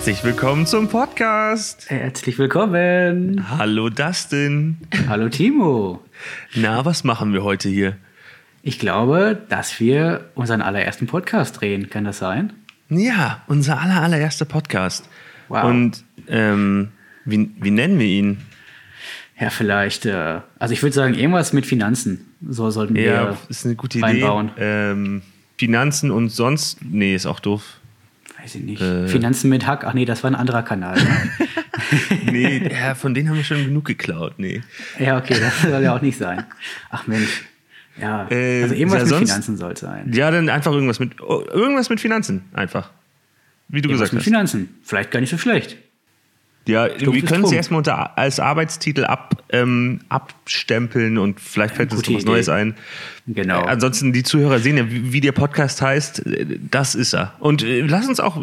Herzlich willkommen zum Podcast. Herzlich willkommen. Hallo Dustin. Hallo Timo. Na, was machen wir heute hier? Ich glaube, dass wir unseren allerersten Podcast drehen. Kann das sein? Ja, unser aller, allererster Podcast. Wow. Und ähm, wie, wie nennen wir ihn? Ja, vielleicht. Äh, also ich würde sagen, irgendwas mit Finanzen. So sollten wir Ja, ist eine gute Idee. reinbauen. Ähm, Finanzen und sonst. Nee, ist auch doof. Weiß ich nicht. Äh. Finanzen mit Hack. Ach nee, das war ein anderer Kanal. Ne? Nee, ja, von denen haben wir schon genug geklaut. Nee. ja, okay, das soll ja auch nicht sein. Ach Mensch. Ja, Äh, also irgendwas ja, mit sonst- Finanzen soll es sein. Ja, dann einfach irgendwas mit. oh, Irgendwas mit Finanzen, einfach. Wie du Irgendwas gesagt mit hast. Finanzen. Vielleicht gar nicht so schlecht. Ja, Stumpf wir können sie Trunk. erstmal unter, als Arbeitstitel ab, ähm, abstempeln und vielleicht fällt uns noch was. Neues ein. Genau. Äh, ansonsten, die Zuhörer sehen ja, wie, wie der Podcast heißt. Äh, Das ist er. Und äh, lass uns auch,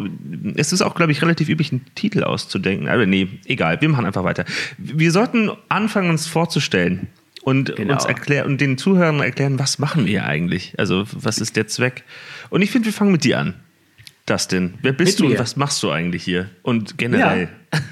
es ist auch, glaube ich, relativ üblich, einen Titel auszudenken. Aber nee, egal, wir machen einfach weiter. Wir sollten anfangen, uns vorzustellen und Genau. uns erklären und den Zuhörern erklären, was machen wir eigentlich? Also, was ist der Zweck? Und ich finde, wir fangen mit dir an. Dustin, wer bist Mit du und mir. was machst du eigentlich hier? Und generell.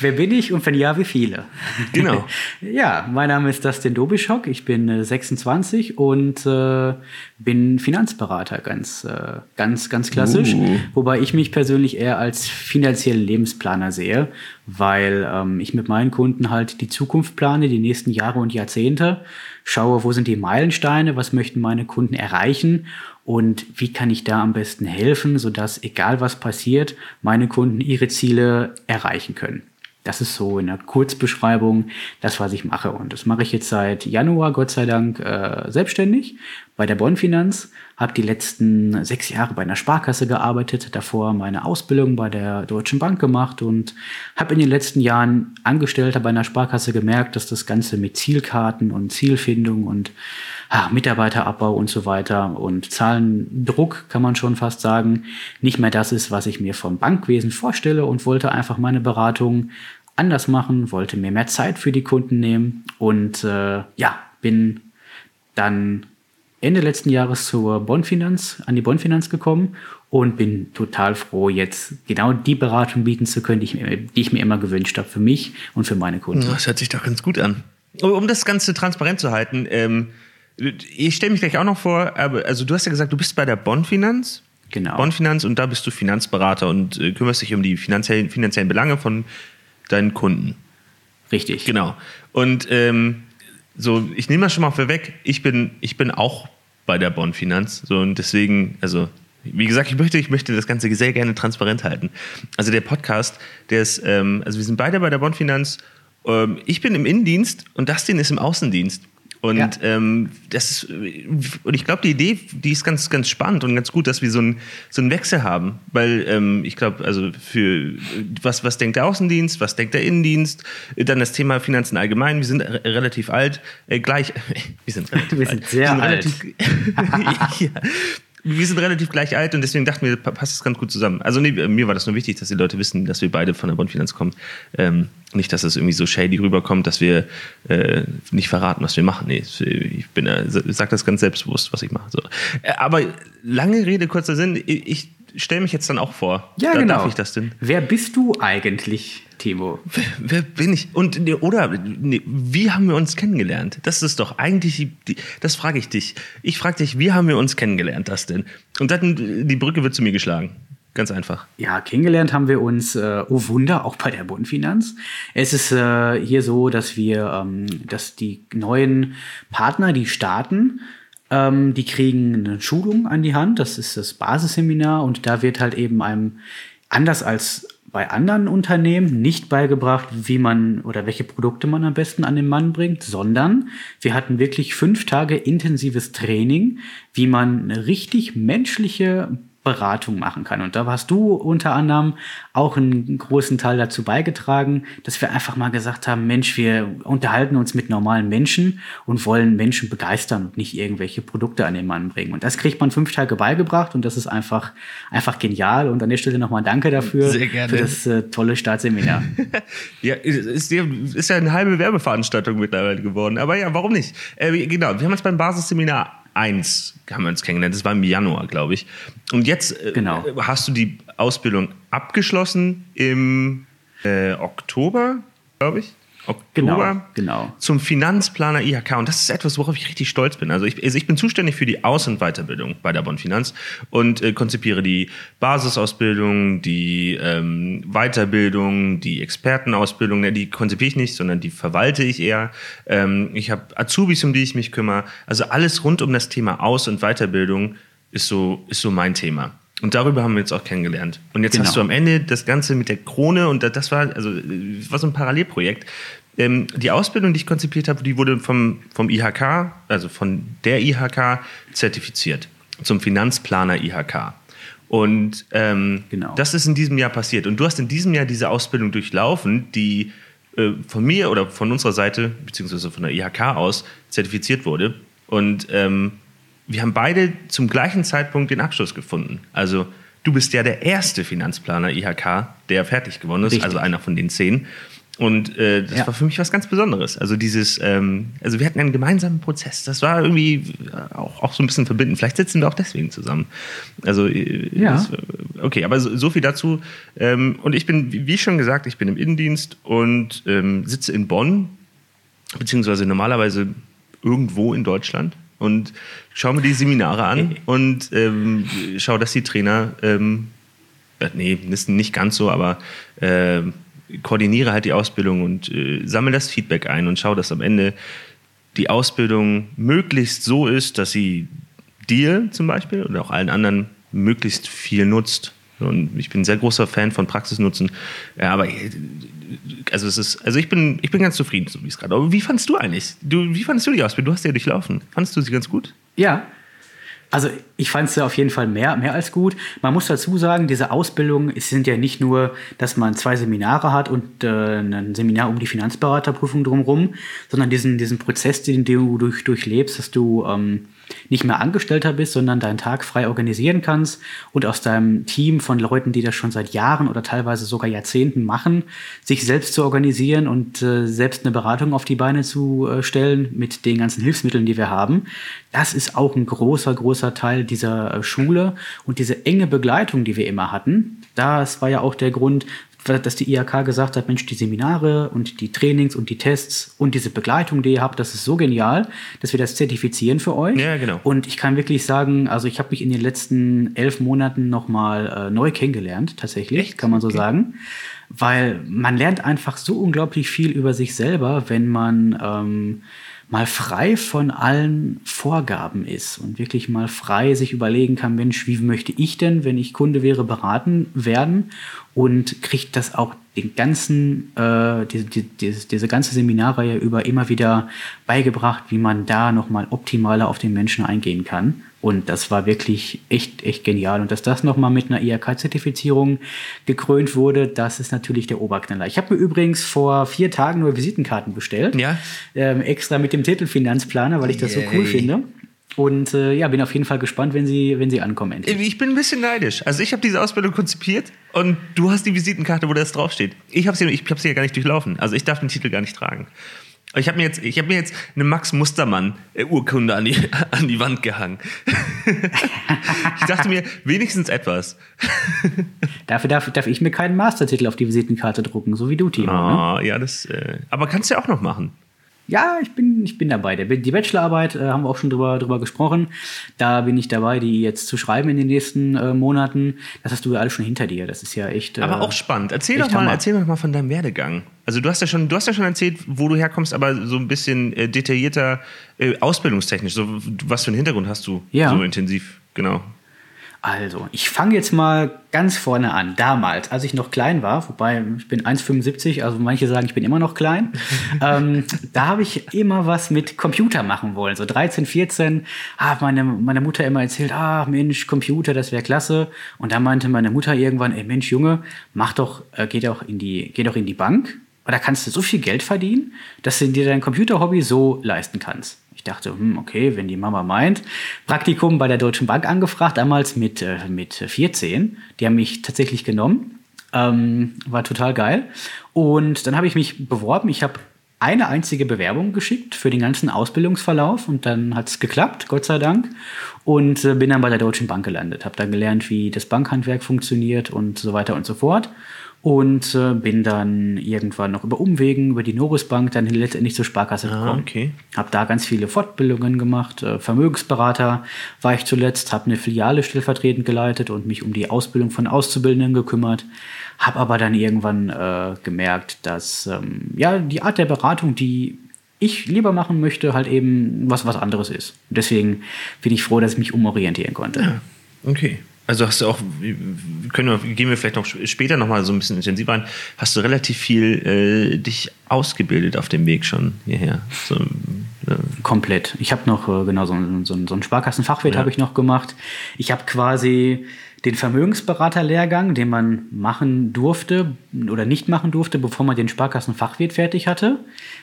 Wer bin ich und wenn ja, wie viele? Genau. ja, mein Name ist Dustin Dobischok, ich bin äh, 26 und äh, bin Finanzberater, ganz, äh, ganz, ganz klassisch. Uh. Wobei ich mich persönlich eher als finanziellen Lebensplaner sehe, weil ähm, ich mit meinen Kunden halt die Zukunft plane, die nächsten Jahre und Jahrzehnte, schaue, wo sind die Meilensteine, was möchten meine Kunden erreichen und wie kann ich da am besten helfen, sodass egal was passiert, meine Kunden ihre Ziele erreichen können. Das ist so in der Kurzbeschreibung das, was ich mache. Und das mache ich jetzt seit Januar, Gott sei Dank, äh, selbstständig bei der Bonn Finanz. Habe die letzten sechs Jahre bei einer Sparkasse gearbeitet, davor meine Ausbildung bei der Deutschen Bank gemacht und habe in den letzten Jahren Angestellter bei einer Sparkasse gemerkt, dass das Ganze mit Zielkarten und Zielfindung und ah, Mitarbeiterabbau und so weiter und Zahlendruck, kann man schon fast sagen, nicht mehr das ist, was ich mir vom Bankwesen vorstelle und wollte einfach meine Beratung anders machen, wollte mir mehr Zeit für die Kunden nehmen und äh, ja, bin dann Ende letzten Jahres zur Bondfinanz, an die Bondfinanz gekommen und bin total froh, jetzt genau die Beratung bieten zu können, die ich, mir- die ich mir immer gewünscht habe für mich und für meine Kunden. Das hört sich doch ganz gut an. Um das Ganze transparent zu halten, ähm, ich stelle mich gleich auch noch vor, aber also du hast ja gesagt, du bist bei der Bonn-Finanz. Genau. Bonn-Finanz und da bist du Finanzberater und äh, kümmerst dich um die finanziellen, finanziellen Belange von deinen Kunden. Richtig. Genau. Und ähm, so, ich nehme das schon mal vorweg, ich bin, ich bin auch bei der Bonn Finanz. So, und deswegen, also, wie gesagt, ich möchte, ich möchte das Ganze sehr gerne transparent halten. Also der Podcast, der ist, ähm, also wir sind beide bei der Bonn Finanz. Ähm, ich bin im Innendienst und Dustin ist im Außendienst. Und Ja. ähm, das ist, und ich glaube, die Idee, die ist ganz, ganz spannend und ganz gut, dass wir so einen, so einen Wechsel haben. Weil ähm, ich glaube, also für was, was denkt der Außendienst, was denkt der Innendienst, dann das Thema Finanzen allgemein. Wir sind re relativ alt, äh, gleich, wir sind relativ Wir alt. sind sehr alt. Relativ, ja. Wir sind relativ gleich alt und deswegen dachten wir, pa- passt es ganz gut zusammen. Also nee, mir war das nur wichtig, dass die Leute wissen, dass wir beide von der Bonn Finanz kommen. Ähm, nicht, dass es irgendwie so shady rüberkommt, dass wir äh, nicht verraten, was wir machen. Nee, ich bin, äh, sag das ganz selbstbewusst, was ich mache. So. Äh, aber lange Rede, kurzer Sinn. Ich, ich stelle mich jetzt dann auch vor. Ja, da genau. Darf ich das denn? Wer bist du eigentlich, Timo? Wer, wer bin ich? Und oder nee, wie haben wir uns kennengelernt? Das ist doch eigentlich die, die das frage ich dich. Ich frage dich, wie haben wir uns kennengelernt, das denn? Und dann die Brücke wird zu mir geschlagen. Ganz einfach. Ja, kennengelernt haben wir uns, äh, oh Wunder, auch bei der Bundfinanz. Es ist äh, hier so, dass wir, ähm, dass die neuen Partner, die starten, ähm, die kriegen eine Schulung an die Hand. Das ist das Basisseminar und da wird halt eben einem anders als bei anderen Unternehmen nicht beigebracht, wie man oder welche Produkte man am besten an den Mann bringt, sondern wir hatten wirklich fünf Tage intensives Training, wie man eine richtig menschliche Beratung machen kann. Und da hast du unter anderem auch einen großen Teil dazu beigetragen, dass wir einfach mal gesagt haben, Mensch, wir unterhalten uns mit normalen Menschen und wollen Menschen begeistern und nicht irgendwelche Produkte an den Mann bringen. Und das kriegt man fünf Tage beigebracht und das ist einfach, einfach genial. Und an der Stelle nochmal danke dafür, Sehr gerne. für das äh, tolle Startseminar. ja, ist, ist ja eine halbe Werbeveranstaltung mittlerweile geworden. Aber ja, warum nicht? Äh, genau, wir haben uns beim Basisseminar 1 haben wir uns kennengelernt. Das war im Januar, glaube ich. Und jetzt äh, Genau. hast du die Ausbildung abgeschlossen im äh, Oktober, glaube ich. Oktober. Genau, genau. Zum Finanzplaner IHK. Und das ist etwas, worauf ich richtig stolz bin. Also ich, also ich bin zuständig für die Aus- und Weiterbildung bei der Bonn Finanz und äh, konzipiere die Basisausbildung, die ähm, Weiterbildung, die Expertenausbildung. Ne, die konzipiere ich nicht, sondern die verwalte ich eher. Ähm, ich habe Azubis, um die ich mich kümmere. Also alles rund um das Thema Aus- und Weiterbildung ist so, ist so mein Thema. Und darüber haben wir uns auch kennengelernt. Und jetzt Genau. hast du am Ende das Ganze mit der Krone und das- war, also, das war so ein Parallelprojekt. Ähm, die Ausbildung, die ich konzipiert habe, die wurde vom, vom IHK, also von der IHK, zertifiziert. Zum Finanzplaner IHK. Und ähm, Genau. das ist in diesem Jahr passiert. Und du hast in diesem Jahr diese Ausbildung durchlaufen, die äh, von mir oder von unserer Seite, beziehungsweise von der IHK aus, zertifiziert wurde. Und ähm, wir haben beide zum gleichen Zeitpunkt den Abschluss gefunden. Also du bist ja der erste Finanzplaner IHK, der fertig geworden ist, Richtig. also einer von den zehn. Und äh, das Ja. war für mich was ganz Besonderes. Also dieses, ähm, also wir hatten einen gemeinsamen Prozess. Das war irgendwie äh, auch, auch so ein bisschen verbindend. Vielleicht sitzen wir auch deswegen zusammen. Also äh, Ja. das, okay, aber so, so viel dazu. Ähm, und ich bin, wie wie schon gesagt, ich bin im Innendienst und ähm, sitze in Bonn, beziehungsweise normalerweise irgendwo in Deutschland und schaue mir die Seminare an und ähm, schaue, dass die Trainer, ähm, äh, nee, ist nicht ganz so, aber äh, koordiniere halt die Ausbildung und äh, sammle das Feedback ein und schaue, dass am Ende die Ausbildung möglichst so ist, dass sie dir zum Beispiel oder auch allen anderen möglichst viel nutzt. Und ich bin ein sehr großer Fan von Praxisnutzen. Ja, aber also es ist, also ich bin, ich bin ganz zufrieden, so wie es gerade. Aber wie fandst du eigentlich? Du, wie fandest du die Ausbildung? Du hast ja durchlaufen. Fandest du sie ganz gut? Ja. Also ich fand es auf jeden Fall mehr, mehr als gut. Man muss dazu sagen, diese Ausbildung, es sind ja nicht nur, dass man zwei Seminare hat und äh, ein Seminar um die Finanzberaterprüfung drumherum, sondern diesen, diesen Prozess, den du durch, durchlebst, dass du ähm, nicht mehr Angestellter bist, sondern deinen Tag frei organisieren kannst und aus deinem Team von Leuten, die das schon seit Jahren oder teilweise sogar Jahrzehnten machen, sich selbst zu organisieren und äh, selbst eine Beratung auf die Beine zu äh, stellen mit den ganzen Hilfsmitteln, die wir haben. Das ist auch ein großer, großer Teil dieser äh, Schule und diese enge Begleitung, die wir immer hatten. Das war ja auch der Grund, dass die IHK gesagt hat, Mensch, die Seminare und die Trainings und die Tests und diese Begleitung, die ihr habt, das ist so genial, dass wir das zertifizieren für euch. Ja, genau. Und ich kann wirklich sagen, also ich habe mich in den letzten elf Monaten nochmal äh, neu kennengelernt, tatsächlich, Echt? kann man so Okay. sagen. Weil man lernt einfach so unglaublich viel über sich selber, wenn man ähm, mal frei von allen Vorgaben ist und wirklich mal frei sich überlegen kann, Mensch, wie möchte ich denn, wenn ich Kunde wäre, beraten werden und kriegt das auch den ganzen, äh, diese, die, diese, diese ganze Seminarreihe über immer wieder beigebracht, wie man da nochmal optimaler auf den Menschen eingehen kann. Und das war wirklich echt, echt genial. Und dass das nochmal mit einer IHK-Zertifizierung gekrönt wurde, das ist natürlich der Oberknaller. Ich habe mir übrigens vor vier Tagen nur Visitenkarten bestellt. Ja. Ähm, extra mit dem Titel Finanzplaner, weil ich das so cool Yay. finde. Und äh, ja, bin auf jeden Fall gespannt, wenn sie, wenn sie ankommen endlich. Ich bin ein bisschen neidisch. Also ich habe diese Ausbildung konzipiert und du hast die Visitenkarte, wo das draufsteht. Ich habe sie, ich hab sie ja gar nicht durchlaufen. Also ich darf den Titel gar nicht tragen. Ich habe mir, jetzt- ich hab mir jetzt eine Max Mustermann-Urkunde an die, an die Wand gehangen. ich dachte mir, wenigstens etwas. Dafür darf, darf ich mir keinen Mastertitel auf die Visitenkarte drucken, so wie du, Timo. Ne? Ah, ja, das. Äh, aber kannst du ja auch noch machen. Ja, ich bin, ich bin dabei. Die Bachelorarbeit äh, haben wir auch schon drüber, drüber gesprochen. Da bin ich dabei, die jetzt zu schreiben in den nächsten äh, Monaten. Das hast du ja alles schon hinter dir. Das ist ja echt. Äh, Aber auch spannend. Erzähl doch mal, Hammer. erzähl doch mal von deinem Werdegang. Also du hast ja schon, du hast ja schon erzählt, wo du herkommst, aber so ein bisschen äh, detaillierter äh, ausbildungstechnisch. So, was für einen Hintergrund hast du Ja. so intensiv? Genau. Also, ich fange jetzt mal ganz vorne an. Damals, als ich noch klein war, wobei ich bin 1,75, also manche sagen, ich bin immer noch klein, ähm, da habe ich immer was mit Computer machen wollen. So 13, 14 hat meine, meine Mutter immer erzählt, ah Mensch, Computer, das wäre klasse. Und da meinte meine Mutter irgendwann, ey Mensch, Junge, mach doch, äh, geh doch in die, geh doch in die Bank. Und da kannst du so viel Geld verdienen, dass du dir dein Computerhobby so leisten kannst. Ich dachte, hm, okay, wenn die Mama meint. Praktikum bei der Deutschen Bank angefragt, damals mit, äh, mit 14. Die haben mich tatsächlich genommen. Ähm, war total geil. Und dann habe ich mich beworben. Ich habe eine einzige Bewerbung geschickt für den ganzen Ausbildungsverlauf und dann hat es geklappt, Gott sei Dank. Und äh, bin dann bei der Deutschen Bank gelandet. Habe dann gelernt, wie das Bankhandwerk funktioniert und so weiter und so fort und äh, bin dann irgendwann noch über Umwegen, über die Norris Bank dann letztendlich zur Sparkasse ah, gekommen. okay. Habe da ganz viele Fortbildungen gemacht, äh, Vermögensberater war ich zuletzt, habe eine Filiale stellvertretend geleitet und mich um die Ausbildung von Auszubildenden gekümmert. Habe aber dann irgendwann äh, gemerkt, dass ähm, ja die Art der Beratung, die ich lieber machen möchte, halt eben was was anderes ist. Deswegen bin ich froh, dass ich mich umorientieren konnte. Ja, okay. Also hast du auch, können wir, gehen wir vielleicht noch später nochmal so ein bisschen intensiver rein, hast du relativ viel äh, dich ausgebildet auf dem Weg schon hierher? So, äh. Komplett. Ich habe noch, äh, genau, so, so, so einen Sparkassenfachwirt ja. habe ich noch gemacht. Ich habe quasi den Vermögensberaterlehrgang, den man machen durfte oder nicht machen durfte, bevor man den Sparkassenfachwirt fertig hatte,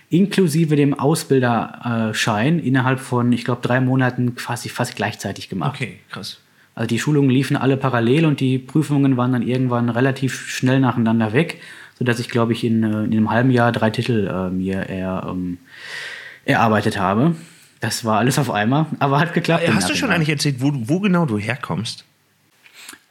inklusive dem Ausbilderschein innerhalb von, ich glaube, drei Monaten quasi fast gleichzeitig gemacht. Okay, krass. Also die Schulungen liefen alle parallel und die Prüfungen waren dann irgendwann relativ schnell nacheinander weg, sodass ich, glaube ich, in, äh, in einem halben Jahr drei Titel äh, mir er, ähm, erarbeitet habe. Das war alles auf einmal, aber hat geklappt. Hast du schon eigentlich erzählt, wo, wo genau du herkommst?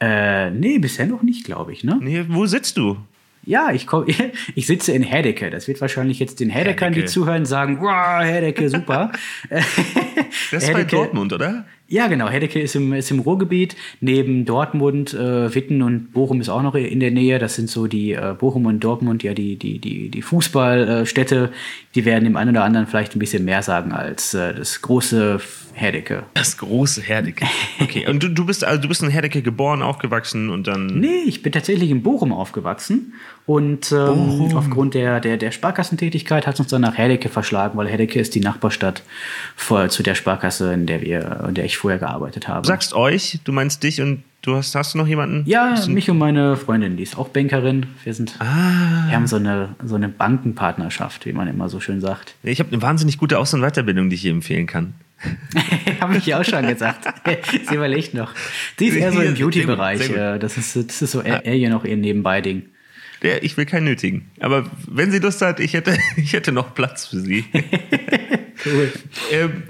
Äh, nee, bisher noch nicht, glaube ich. Ne? Nee, wo sitzt du? Ja, ich, komm, ich sitze in Herdecke. Das wird wahrscheinlich jetzt den Herdeckern, die zuhören, sagen, wow, Herdecke, super. das ist bei Dortmund, oder? Ja, genau. Herdecke ist im, ist im Ruhrgebiet. Neben Dortmund, äh, Witten und Bochum ist auch noch in der Nähe. Das sind so die äh, Bochum und Dortmund, ja, die, die, die, die Fußballstädte. Die werden dem einen oder anderen vielleicht ein bisschen mehr sagen als äh, das große Herdecke. Das große Herdecke. Okay. und du, du bist also du bist in Herdecke geboren, aufgewachsen und dann. Nee, ich bin tatsächlich in Bochum aufgewachsen. Und ähm, aufgrund der, der, der Sparkassentätigkeit hat es uns dann nach Herdecke verschlagen, weil Herdecke ist die Nachbarstadt vor, zu der Sparkasse, in der wir, in der ich vorher gearbeitet habe. Du sagst euch, du meinst dich und du hast, hast du noch jemanden? Ja, mich und meine Freundin, die ist auch Bankerin. Wir sind, ah. wir haben so eine, so eine Bankenpartnerschaft, wie man immer so schön sagt. Ich habe eine wahnsinnig gute Aus- und Weiterbildung, die ich hier empfehlen kann. Habe ich ja auch schon gesagt. Sie überlegt noch. Die ist eher so im Beauty-Bereich. Das ist, das ist so eher, eher noch ihr Nebenbei-Ding. Der, ich will keinen nötigen. Aber wenn sie Lust hat, ich hätte, ich hätte noch Platz für sie. cool. Ähm,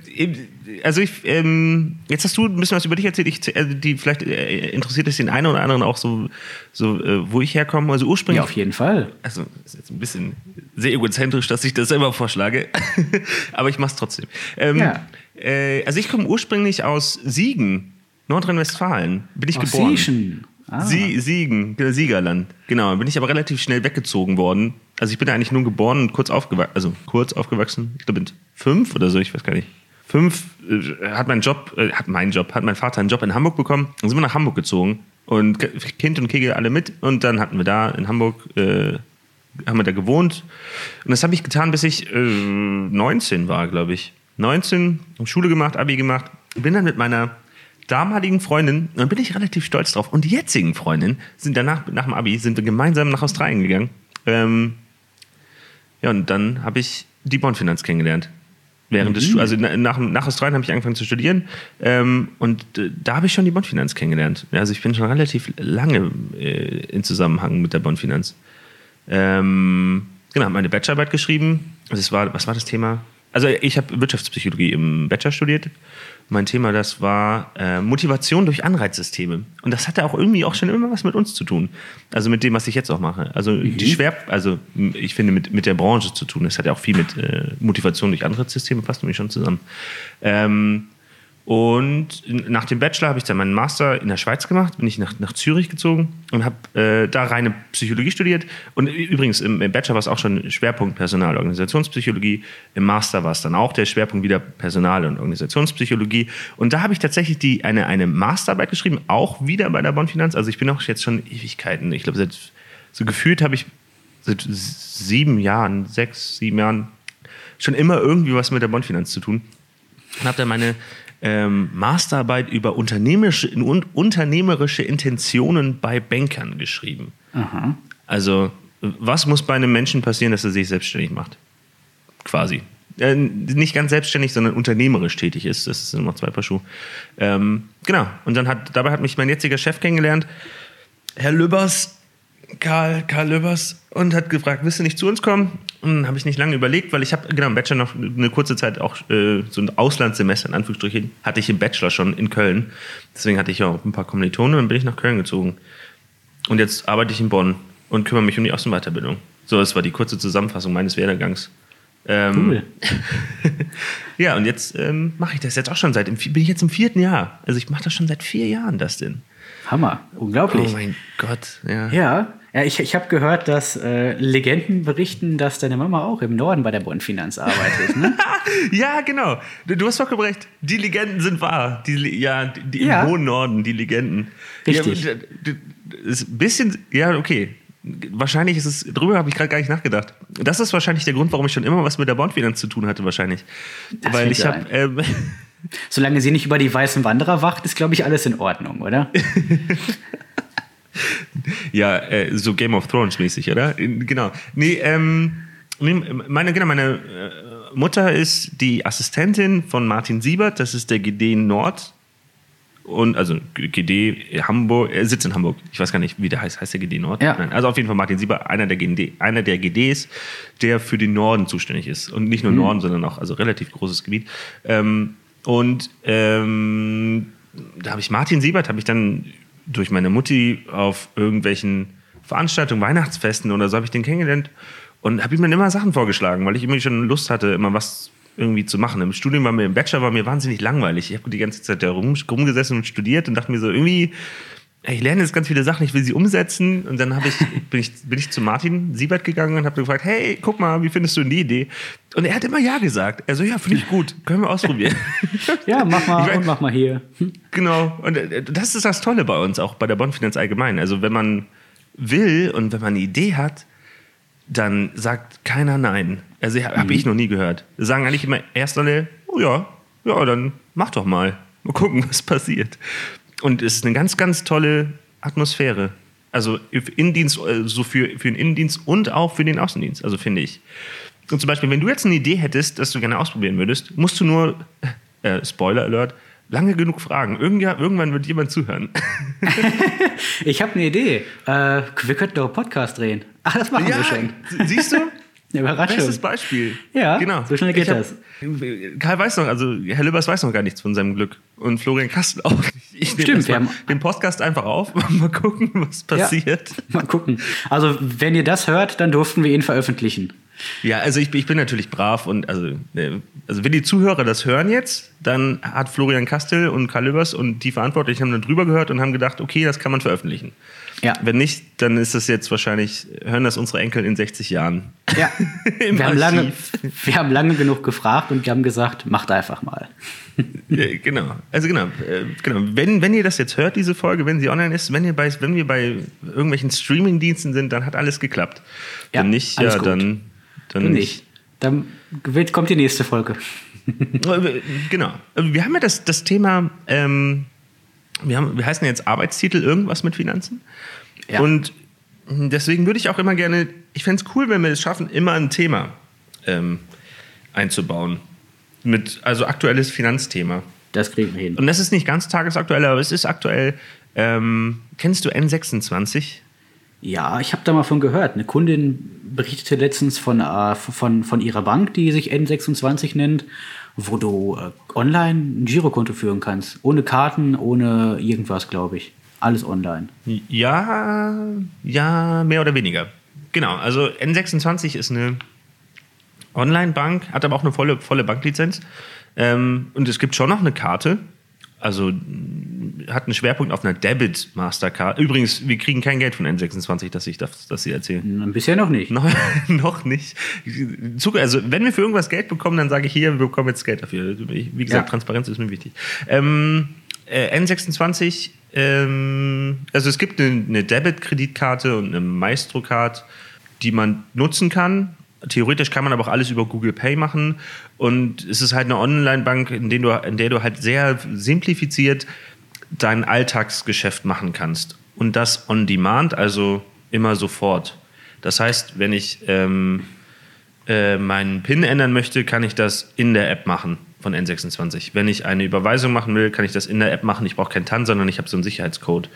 also ich, ähm, jetzt hast du ein bisschen was über dich erzählt. Ich, also die, vielleicht äh, interessiert es den einen oder anderen auch so, so äh, wo ich herkomme. Also ursprünglich. Ja, auf jeden Fall. Also ist jetzt ein bisschen sehr egozentrisch, dass ich das selber vorschlage. Aber ich mache es trotzdem. Ähm, ja. Äh, also ich komme ursprünglich aus Siegen, Nordrhein-Westfalen. Bin ich aus geboren. Siegen. Ah. Sie, Siegen, Siegerland. Genau, bin ich aber relativ schnell weggezogen worden. Also ich bin eigentlich nur geboren und kurz aufgewachsen, also kurz aufgewachsen. Ich glaube mit fünf oder so, ich weiß gar nicht. Fünf äh, hat mein Job, äh, hat mein Job, hat mein Vater einen Job in Hamburg bekommen. Dann sind wir nach Hamburg gezogen und Kind und Kegel alle mit und dann hatten wir da in Hamburg äh, haben wir da gewohnt und das habe ich getan, bis ich äh, 19 war, glaube ich. 19, Schule gemacht, Abi gemacht, bin dann mit meiner damaligen Freundin, und bin ich relativ stolz drauf, und die jetzigen Freundin sind danach, nach dem Abi, sind wir gemeinsam nach Australien gegangen. Ähm, ja, und dann habe ich die Bondfinanz kennengelernt. Während mhm. des also nach, nach Australien habe ich angefangen zu studieren ähm, und äh, da habe ich schon die Bondfinanz kennengelernt. Also ich bin schon relativ lange äh, in Zusammenhang mit der Bondfinanz. Ähm, genau, habe meine Bachelorarbeit geschrieben. Also es war, was war das Thema? Also ich habe Wirtschaftspsychologie im Bachelor studiert mein Thema, das war äh, Motivation durch Anreizsysteme. Und das hatte auch irgendwie auch schon immer was mit uns zu tun. Also mit dem, was ich jetzt auch mache. Also mhm. die Schwer, also ich finde mit, mit der Branche zu tun. Das hat ja auch viel mit äh, Motivation durch Anreizsysteme, passt nämlich schon zusammen. Ähm, Und nach dem Bachelor habe ich dann meinen Master in der Schweiz gemacht, bin ich nach, nach Zürich gezogen und habe äh, da reine Psychologie studiert. Und übrigens, im, im Bachelor war es auch schon Schwerpunkt Personal- und Organisationspsychologie. Im Master war es dann auch der Schwerpunkt wieder Personal- und Organisationspsychologie. Und da habe ich tatsächlich die, eine, eine Masterarbeit geschrieben, auch wieder bei der Bonn Finanz. Also ich bin auch jetzt schon Ewigkeiten. Ich glaube, seit so gefühlt habe ich seit sieben Jahren, sechs, sieben Jahren schon immer irgendwie was mit der Bonn Finanz zu tun. Und habe dann meine ähm, Masterarbeit über unternehmerische, unternehmerische Intentionen bei Bankern geschrieben. Aha. Also, was muss bei einem Menschen passieren, dass er sich selbstständig macht? Quasi. Äh, nicht ganz selbstständig, sondern unternehmerisch tätig ist. Das sind immer zwei Paar Schuhe. Ähm, genau. Und dann hat, dabei hat mich mein jetziger Chef kennengelernt, Herr Lübbers, Karl, Karl Löbers und hat gefragt, willst du nicht zu uns kommen? Und habe ich nicht lange überlegt, weil ich habe genau im Bachelor noch eine kurze Zeit auch äh, so ein Auslandssemester in Anführungsstrichen hatte ich im Bachelor schon in Köln. Deswegen hatte ich ja auch ein paar Kommilitonen und dann bin ich nach Köln gezogen. Und jetzt arbeite ich in Bonn und kümmere mich um die Außen- und Weiterbildung. So, das war die kurze Zusammenfassung meines Werdegangs. Ähm, Cool. ja, und jetzt ähm, mache ich das jetzt auch schon seit, bin ich jetzt im vierten Jahr. Also ich mache das schon seit vier Jahren, das denn. Hammer. Unglaublich. Oh mein Gott, ja. Ja, ja ich, ich habe gehört, dass äh, Legenden berichten, dass deine Mama auch im Norden bei der Bonn Finanz arbeitet. Ne? Ja, genau. Du, du hast vollkommen recht. Die Legenden sind wahr. Die, ja, die, Ja. im hohen Norden, die Legenden. Richtig. Ja, ist ein bisschen, ja, okay. Wahrscheinlich ist es, darüber habe ich gerade gar nicht nachgedacht. Das ist wahrscheinlich der Grund, warum ich schon immer was mit der Bondfinanz zu tun hatte, wahrscheinlich. Das Weil ich habe, ähm, Solange sie nicht über die weißen Wanderer wacht, ist, glaube ich, alles in Ordnung, oder? ja, äh, so Game of Thrones mäßig, oder? Genau. Nee, ähm, meine, genau, meine äh, Mutter ist die Assistentin von Martin Siebert, das ist der GD Nord. Und also GD Hamburg, er sitzt in Hamburg. Ich weiß gar nicht, wie der heißt. Heißt der GD Nord? Ja. Nein, also auf jeden Fall Martin Siebert, einer der, GD, einer der GDs, der für den Norden zuständig ist. Und nicht nur Norden, sondern auch also relativ großes Gebiet. Ähm, und ähm, da habe ich Martin Siebert, habe ich dann durch meine Mutti auf irgendwelchen Veranstaltungen, Weihnachtsfesten oder so, habe ich den kennengelernt und habe ihm dann immer Sachen vorgeschlagen, weil ich immer schon Lust hatte, immer was irgendwie zu machen. Im Studium war mir, im Bachelor war mir wahnsinnig langweilig. Ich habe die ganze Zeit da rum, rumgesessen und studiert und dachte mir so, irgendwie, ich lerne jetzt ganz viele Sachen, ich will sie umsetzen. Und dann ich, bin, ich, bin ich zu Martin Siebert gegangen und habe gefragt, hey, guck mal, wie findest du die Idee? Und er hat immer Ja gesagt. Er so, ja, finde ich gut, können wir ausprobieren. Ja, mach mal Ich mein- und mach mal hier. Genau, und äh, das ist das Tolle bei uns, auch bei der Bondfinanz allgemein. Also wenn man will und wenn man eine Idee hat, dann sagt keiner Nein. Also habe ich noch nie gehört. Sagen eigentlich immer erst alle, oh ja, ja, dann mach doch mal. Mal gucken, was passiert. Und es ist eine ganz, ganz tolle Atmosphäre. Also für Innendienst, äh, so für, für den Innendienst und auch für den Außendienst, also finde ich. Und zum Beispiel, wenn du jetzt eine Idee hättest, dass du gerne ausprobieren würdest, musst du nur, äh, Spoiler Alert, lange genug fragen. Irgendja, irgendwann wird jemand zuhören. Ich habe eine Idee. Äh, wir könnten doch einen Podcast drehen. Ach, das machen wir schon. siehst du? Eine Überraschung. Bestes Beispiel. Ja, genau. so schnell geht hab- das. Karl weiß noch, also Herr Lübbers weiß noch gar nichts von seinem Glück. Und Florian Kastel auch nicht. Ich nehme Stimmt, wir haben- den Podcast einfach auf, mal gucken, was passiert. Ja, mal gucken. Also, wenn ihr das hört, dann durften wir ihn veröffentlichen. Ja, also ich, bin- ich bin natürlich brav und also, äh, also wenn die Zuhörer das hören jetzt, dann hat Florian Kastel und Karl Lübbers und die Verantwortlichen haben dann drüber gehört und haben gedacht, okay, das kann man veröffentlichen. Ja. Wenn nicht, dann ist das jetzt wahrscheinlich, hören das unsere Enkel in 60 Jahren. Ja. Im wir, haben lange, wir haben lange genug gefragt und wir haben gesagt, macht einfach mal. Genau. Also genau, äh, genau. Wenn, wenn ihr das jetzt hört, diese Folge, wenn sie online ist, wenn, ihr bei, wenn wir bei irgendwelchen Streaming-Diensten sind, dann hat alles geklappt. Ja, wenn nicht, ja, gut. dann, dann Wenn nicht, dann wird- kommt die nächste Folge. Äh, Genau. Wir haben ja das, das Thema, ähm, wir, haben, wir heißen jetzt Arbeitstitel irgendwas mit Finanzen. Ja. Und deswegen würde ich auch immer gerne, ich fände es cool, wenn wir es schaffen, immer ein Thema ähm, einzubauen. Mit, also aktuelles Finanzthema. Das kriegen wir hin. Und das ist nicht ganz tagesaktuell, aber es ist aktuell. Ähm, kennst du N26? Ja, ich habe da mal von gehört. Eine Kundin berichtete letztens von, äh, von, von ihrer Bank, die sich N26 nennt, wo du äh, online ein Girokonto führen kannst. Ohne Karten, ohne irgendwas, glaube ich. Alles online. Ja, ja, mehr oder weniger. Genau, also N26 ist eine Online-Bank, hat aber auch eine volle, volle Banklizenz. Ähm, und es gibt schon noch eine Karte, also hat einen Schwerpunkt auf einer Debit Mastercard. Übrigens, wir kriegen kein Geld von N26, dass ich das, dass sie erzählen. Bisher noch nicht. noch, noch nicht. Also wenn wir für irgendwas Geld bekommen, dann sage ich hier, wir bekommen jetzt Geld dafür. Wie gesagt, ja. Transparenz ist mir wichtig. Ähm, äh, N26, ähm, also es gibt eine, eine Debit-Kreditkarte und eine Maestro-Card, die man nutzen kann. Theoretisch kann man aber auch alles über Google Pay machen. Und es ist halt eine Online-Bank, in, in der du halt sehr simplifiziert dein Alltagsgeschäft machen kannst. Und das on demand, also immer sofort. Das heißt, wenn ich ähm, äh, meinen PIN ändern möchte, kann ich das in der App machen von N26. Wenn ich eine Überweisung machen will, kann ich das in der App machen. Ich brauche keinen TAN, sondern ich habe so einen Sicherheitscode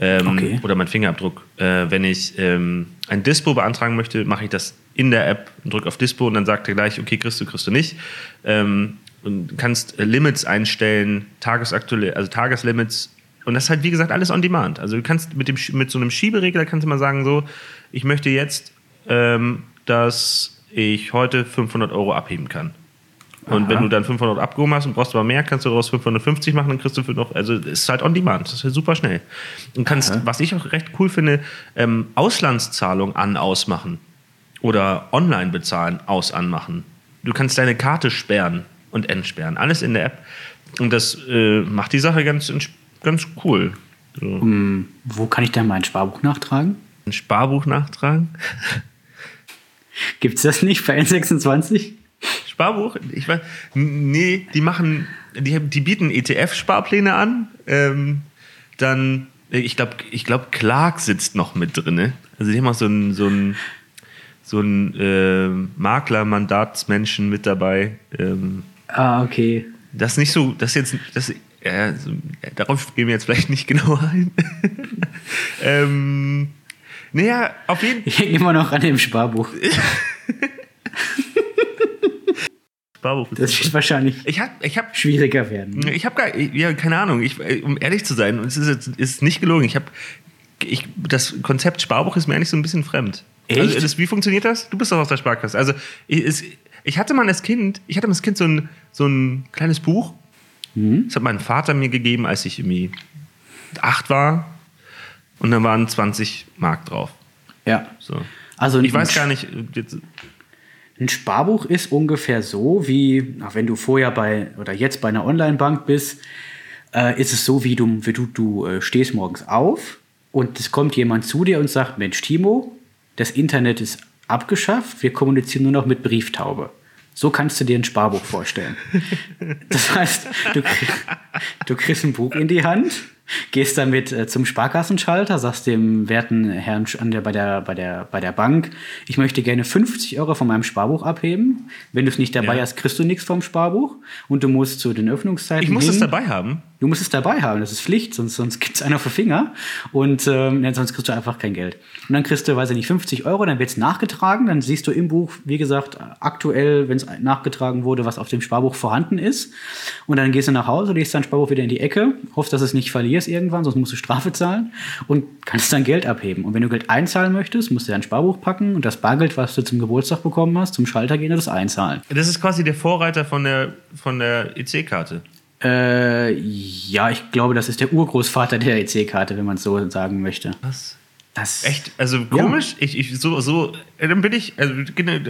ähm, okay. oder meinen Fingerabdruck. Äh, wenn ich ähm, ein Dispo beantragen möchte, mache ich das in der App und drücke auf Dispo und dann sagt er gleich, okay, kriegst du, kriegst du nicht. Ähm, und kannst äh, Limits einstellen, tagesaktuelle, also Tageslimits. Und das ist halt, wie gesagt, alles on demand. Also du kannst mit, dem, mit so einem Schieberegler kannst du mal sagen, so, ich möchte jetzt, ähm, dass ich heute 500 Euro abheben kann. Und Aha. wenn du dann 500 abgehoben hast und brauchst aber mehr, kannst du daraus 550 machen, dann kriegst du für noch, also es ist halt on demand, das ist halt super schnell. Und kannst, Aha. was ich auch recht cool finde, ähm, Auslandszahlung an, ausmachen. Oder online bezahlen, aus, anmachen. Du kannst deine Karte sperren und entsperren. Alles in der App. Und das äh, macht die Sache ganz, ganz cool. So. Um, wo kann ich denn mein Sparbuch nachtragen? Ein Sparbuch nachtragen? Gibt es das nicht bei N26? Sparbuch? Ich weiß, nee, die machen, die, die bieten ETF-Sparpläne an. Ähm, dann, ich glaube, ich glaub, Clark sitzt noch mit drin. Also die haben auch so ein, so ein, so ein äh, Makler-Mandatsmenschen mit dabei. Ähm, ah, okay. Das nicht so, das jetzt, das, ja, so, darauf gehen wir jetzt vielleicht nicht genau ein. ähm, naja, auf jeden Fall. Ich hänge immer noch an dem Sparbuch. Sparbuch. Das wird wahrscheinlich ich hab, ich hab, schwieriger werden. Ich habe gar, ja, keine Ahnung. Ich, um ehrlich zu sein, es ist, ist nicht gelogen. Ich habe, ich, das Konzept Sparbuch ist mir eigentlich so ein bisschen fremd. Echt? Also, das, wie funktioniert das? Du bist doch aus der Sparkasse. Also, ich, es, ich hatte mal als Kind, ich hatte mal als Kind so ein, so ein kleines Buch. Mhm. Das hat mein Vater mir gegeben, als ich irgendwie acht war. Und dann waren 20 Mark drauf. Ja. So. Also ich weiß gar nicht. Jetzt, ein Sparbuch ist ungefähr so, wie wenn du vorher bei oder jetzt bei einer Online-Bank bist, äh, ist es so, wie du, wie du, du äh, stehst morgens auf und es kommt jemand zu dir und sagt: Mensch, Timo, das Internet ist abgeschafft, wir kommunizieren nur noch mit Brieftaube. So kannst du dir ein Sparbuch vorstellen. Das heißt, du, du kriegst ein Buch in die Hand Gehst damit äh, zum Sparkassenschalter, sagst dem werten Herrn an der, bei, der, bei, der, bei der Bank, ich möchte gerne 50 Euro von meinem Sparbuch abheben. Wenn du es nicht dabei ja. hast, kriegst du nichts vom Sparbuch und du musst zu den Öffnungszeiten. Ich muss hin. es dabei haben. Du musst es dabei haben, das ist Pflicht, sonst, sonst gibt es auf den Finger und ähm, sonst kriegst du einfach kein Geld. Und dann kriegst du, weiß ich nicht, 50 Euro, dann wird es nachgetragen, dann siehst du im Buch, wie gesagt, aktuell, wenn es nachgetragen wurde, was auf dem Sparbuch vorhanden ist. Und dann gehst du nach Hause, legst dein Sparbuch wieder in die Ecke, hoffst, dass es nicht verlierst irgendwann, sonst musst du Strafe zahlen und kannst dann Geld abheben. Und wenn du Geld einzahlen möchtest, musst du dein Sparbuch packen und das Bargeld, was du zum Geburtstag bekommen hast, zum Schalter gehen und das einzahlen. Das ist quasi der Vorreiter von der, von der EC-Karte. Äh, ja, ich glaube, das ist der Urgroßvater der EC-Karte, wenn man es so sagen möchte. Was? Das, Echt? Also komisch? Ja. Ich, ich, so, so, äh, dann bin ich, also,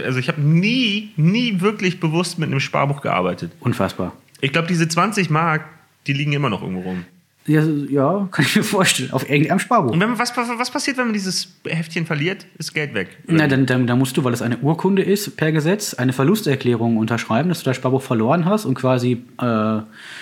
also ich habe nie, nie wirklich bewusst mit einem Sparbuch gearbeitet. Unfassbar. Ich glaube, diese 20 Mark, die liegen immer noch irgendwo rum. Ja, ja, kann ich mir vorstellen. Auf irgendeinem Sparbuch. Und wenn, was, was passiert, wenn man dieses Heftchen verliert? Ist Geld weg? Na, dann, dann, dann, musst du, weil es eine Urkunde ist, per Gesetz eine Verlusterklärung unterschreiben, dass du das Sparbuch verloren hast und quasi äh,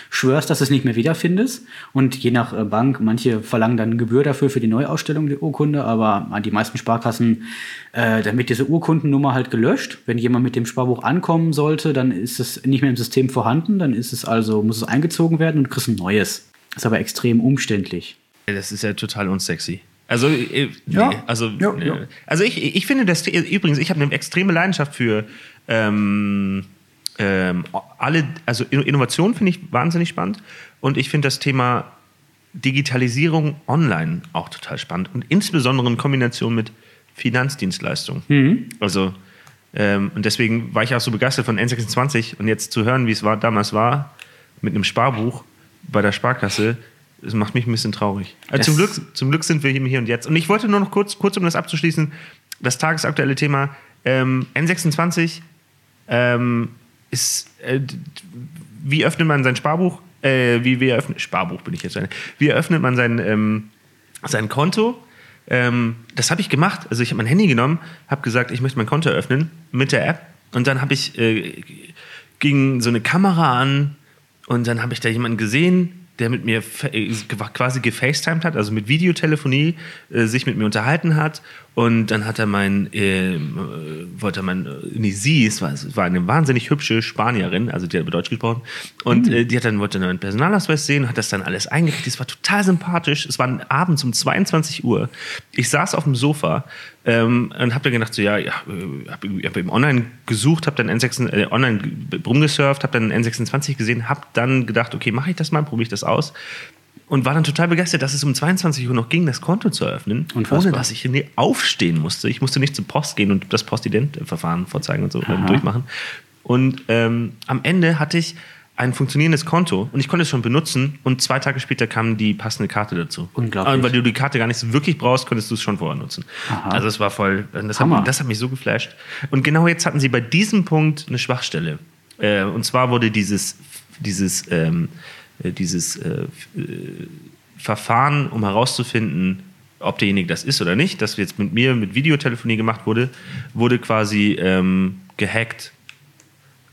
schwörst, dass du es nicht mehr wiederfindest. Und je nach äh, Bank, manche verlangen dann Gebühr dafür für die Neuausstellung der Urkunde, aber an die meisten Sparkassen, äh, damit diese Urkundennummer halt gelöscht. Wenn jemand mit dem Sparbuch ankommen sollte, dann ist es nicht mehr im System vorhanden, dann ist es also, muss es eingezogen werden und du kriegst ein neues. Ist aber extrem umständlich. Das ist ja total unsexy. Also, äh, ja. Nee, also, ja, ja. Äh, also ich, ich finde das übrigens, ich habe eine extreme Leidenschaft für ähm, ähm, alle, also Innovation finde ich wahnsinnig spannend und ich finde das Thema Digitalisierung online auch total spannend und insbesondere in Kombination mit Finanzdienstleistungen. Mhm. Also ähm, und deswegen war ich auch so begeistert von N26 und jetzt zu hören, wie es war, damals war mit einem Sparbuch bei der Sparkasse. Das macht mich ein bisschen traurig. Also zum, Glück, zum Glück sind wir hier und jetzt. Und ich wollte nur noch kurz, kurz um das abzuschließen, das tagesaktuelle Thema ähm, N26 ähm, ist, äh, wie öffnet man sein Sparbuch? Äh, wie, wie eröffnet, Sparbuch bin ich jetzt. Wie eröffnet man sein, ähm, sein Konto? Ähm, das habe ich gemacht. Also ich habe mein Handy genommen, habe gesagt, ich möchte mein Konto eröffnen mit der App. Und dann habe ich, äh, ging so eine Kamera an und dann habe ich da jemanden gesehen, der mit mir äh, quasi gefacetimed hat, also mit Videotelefonie äh, sich mit mir unterhalten hat. Und dann hat er mein, ähm, äh, wollte er mein, äh, nee, sie, es war, es war eine wahnsinnig hübsche Spanierin, also die hat über Deutsch gesprochen. Und äh, die hat dann, wollte dann meinen Personalausweis sehen, hat das dann alles eingerichtet. Es war total sympathisch. Es war abends um 22 Uhr. Ich saß auf dem Sofa ähm, und habe dann gedacht, so, ja, ja äh, habe hab eben online gesucht, habe dann N6, äh, online rumgesurft, habe dann N26 gesehen, habe dann gedacht, okay, mache ich das mal, probiere ich das aus. Und war dann total begeistert, dass es um 22 Uhr noch ging, das Konto zu eröffnen, Unfassbar. ohne dass ich aufstehen musste. Ich musste nicht zur Post gehen und das Postident-Verfahren vorzeigen und so ähm, durchmachen. Und ähm, am Ende hatte ich ein funktionierendes Konto und ich konnte es schon benutzen und zwei Tage später kam die passende Karte dazu. Unglaublich. Und weil du die Karte gar nicht so wirklich brauchst, konntest du es schon vorher nutzen. Aha. Also es war voll, das hat, Hammer. das hat mich so geflasht. Und genau jetzt hatten sie bei diesem Punkt eine Schwachstelle. Äh, und zwar wurde dieses, dieses, ähm, äh, dieses äh, äh, Verfahren, um herauszufinden, ob derjenige das ist oder nicht, das jetzt mit mir mit Videotelefonie gemacht wurde, wurde quasi ähm, gehackt.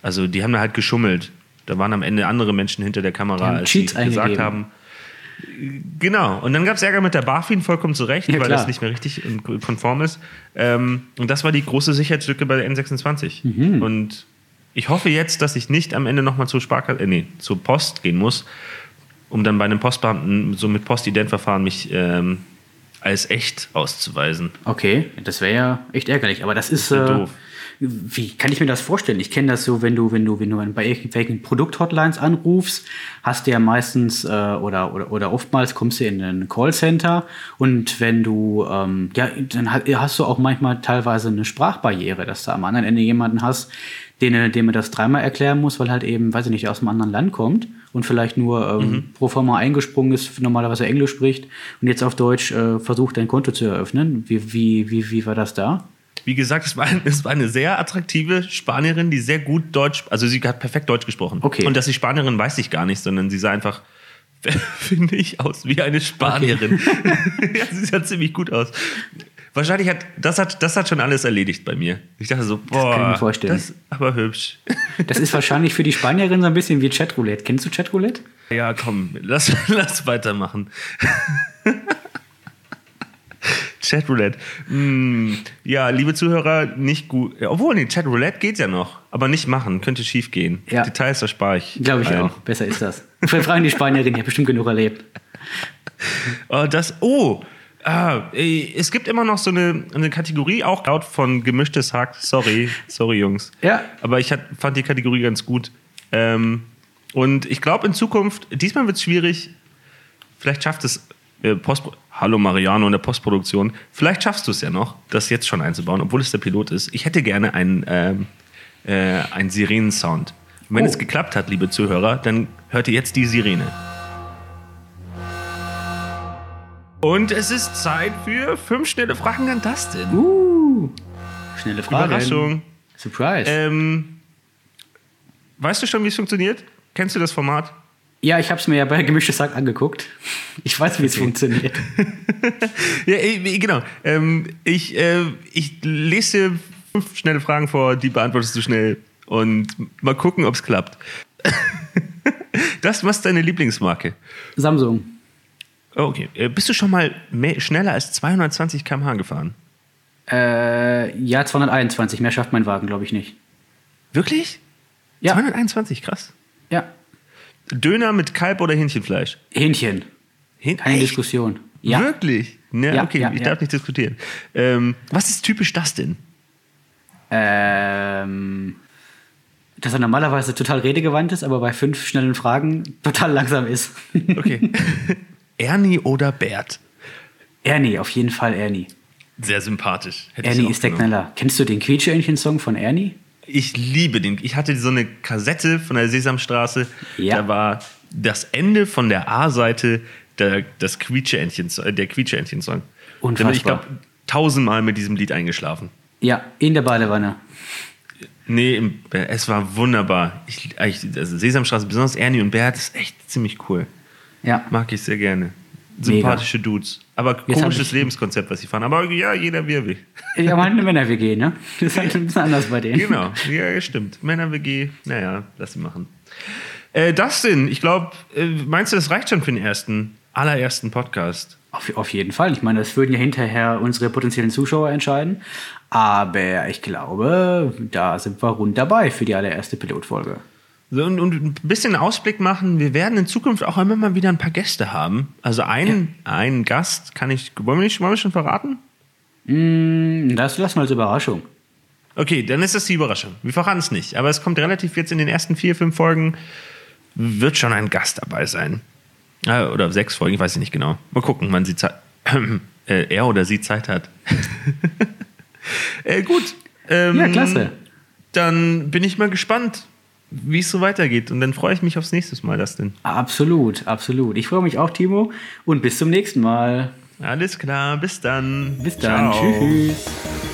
Also die haben da halt geschummelt. Da waren am Ende andere Menschen hinter der Kamera, als sie Cheats gesagt haben. Genau. Und dann gab es Ärger mit der BaFin, vollkommen zu Recht, Ja, weil das nicht mehr richtig und konform ist. Ähm, und das war die große Sicherheitslücke bei der N26. Mhm. Und ich hoffe jetzt, dass ich nicht am Ende nochmal zur Sparkasse, äh, nee, zur Post gehen muss, um dann bei einem Postbeamten so mit Postidentverfahren mich ähm, als echt auszuweisen. Okay, das wäre ja echt ärgerlich, aber das ist. wär äh, doof. Wie kann ich mir das vorstellen? Ich kenne das so, wenn du, wenn du, wenn du bei irgendwelchen Produkthotlines anrufst, hast du ja meistens äh, oder, oder, oder oftmals kommst du in ein Callcenter und wenn du, ähm, ja, dann ha- hast du auch manchmal teilweise eine Sprachbarriere, dass du am anderen Ende jemanden hast, den, dem er das dreimal erklären muss, weil halt eben, weiß ich nicht, aus einem anderen Land kommt und vielleicht nur ähm, pro forma eingesprungen ist, normalerweise Englisch spricht und jetzt auf Deutsch äh, versucht, dein Konto zu eröffnen. Wie, wie, wie, wie war das da? Wie gesagt, es war, ein- es war eine sehr attraktive Spanierin, die sehr gut Deutsch, also sie hat perfekt Deutsch gesprochen. Okay. Und dass sie Spanierin weiß ich gar nicht, sondern sie sah einfach, finde ich, aus wie eine Spanierin. ja, sie sah ziemlich gut aus. Wahrscheinlich hat das, hat das hat schon alles erledigt bei mir. Ich dachte so, boah, kann ich mir vorstellen. das ist aber hübsch. Das ist wahrscheinlich für die Spanierin so ein bisschen wie Chatroulette. Kennst du Chatroulette? Ja, komm, lass, lass weitermachen. Chatroulette. Mm, ja, liebe Zuhörer, nicht gut. Obwohl, nee, Chatroulette geht ja noch. Aber nicht machen, könnte schief gehen. Ja. Details erspare ich. Glaube ich allen. auch. Besser ist das. Wir fragen die Spanierin, die hat bestimmt genug erlebt. Oh, das, oh, ah, es gibt immer noch so eine, eine Kategorie, auch laut von gemischtes Hack. Sorry, sorry, Jungs. Ja. Aber ich hat, fand die Kategorie ganz gut. Ähm, und ich glaube in Zukunft, diesmal wird es schwierig. Vielleicht schafft es äh, Post. Hallo Mariano in der Postproduktion. Vielleicht schaffst du es ja noch, das jetzt schon einzubauen, obwohl es der Pilot ist. Ich hätte gerne einen, ähm, äh, einen Sirenensound. Wenn Oh. es geklappt hat, liebe Zuhörer, dann hört ihr jetzt die Sirene. Und es ist Zeit für fünf schnelle Fragen an Dustin. Uh, schnelle Frage. Überraschung. Surprise. Ähm, weißt du schon, wie es funktioniert? Kennst du das Format? ja, ich habe es mir ja bei Gemischtes Hack angeguckt. Ich weiß, wie es funktioniert. Ja, genau. Ähm, ich, äh, ich lese dir fünf schnelle Fragen vor, die beantwortest du schnell. Und mal gucken, ob es klappt. das, was ist deine Lieblingsmarke? Samsung. Oh, okay. Äh, bist du schon mal mehr, schneller als 220 km/h gefahren? Äh, ja, 221. Mehr schafft mein Wagen, glaube ich, nicht. Wirklich? Ja. 221, krass. Ja. Döner mit Kalb oder Hähnchenfleisch? Hähnchen. Hähn Keine Echt? Diskussion. Ja. Wirklich? Ne, Ja, okay, ja, ich ja. darf nicht diskutieren. Ähm, was ist typisch das denn? Ähm, dass er normalerweise total redegewandt ist, aber bei fünf schnellen Fragen total langsam ist. Okay. Ernie oder Bert? Ernie, auf jeden Fall Ernie. Sehr sympathisch. Hätte Ernie ist der. Knaller. Kennst du den Quietscheentchen-Song von Ernie? Ich liebe den. Ich hatte so eine Kassette von der Sesamstraße. Ja. Da war das Ende von der A-Seite der, des Quietscheentchen, der Quietscheentchen-Song. Bin ich glaube tausendmal mit diesem Lied eingeschlafen. Ja, in der Badewanne. Nee, im, es war wunderbar. Ich, ich, also Sesamstraße, besonders Ernie und Bert, ist echt ziemlich cool. Ja. Mag ich sehr gerne. Sympathische Dudes. Aber komisches Lebenskonzept, was sie fahren. Aber ja, jeder wie er will. Haben halt eine Männer-WG, ne? Das ist halt ein bisschen anders bei denen. Genau, ja, stimmt. Männer-WG, naja, lass sie machen. Äh, Dustin, ich glaube, äh, meinst du, das reicht schon für den ersten, allerersten Podcast? Auf, auf jeden Fall. Ich meine, das würden ja hinterher unsere potenziellen Zuschauer entscheiden. Aber ich glaube, da sind wir rund dabei für die allererste Pilotfolge. So, und, und ein bisschen Ausblick machen. Wir werden in Zukunft auch immer mal wieder ein paar Gäste haben. Also einen, einen Gast kann ich. Wollen wir, nicht, wollen wir schon verraten? Hm, Das lassen wir als Überraschung. Okay, dann ist das die Überraschung. Wir verraten es nicht. Aber es kommt relativ jetzt in den ersten vier, fünf Folgen, wird schon ein Gast dabei sein. Ah, Oder sechs Folgen, ich weiß nicht genau. Mal gucken, wann sie Zeit, äh, er oder sie Zeit hat. äh, gut. Ähm, Ja, klasse. Dann bin ich mal gespannt, wie es so weitergeht. Und dann freue ich mich aufs nächste Mal, das denn. Absolut, absolut. Ich freue mich auch, Timo. Und bis zum nächsten Mal. Alles klar, bis dann. Bis dann. Ciao. Tschüss.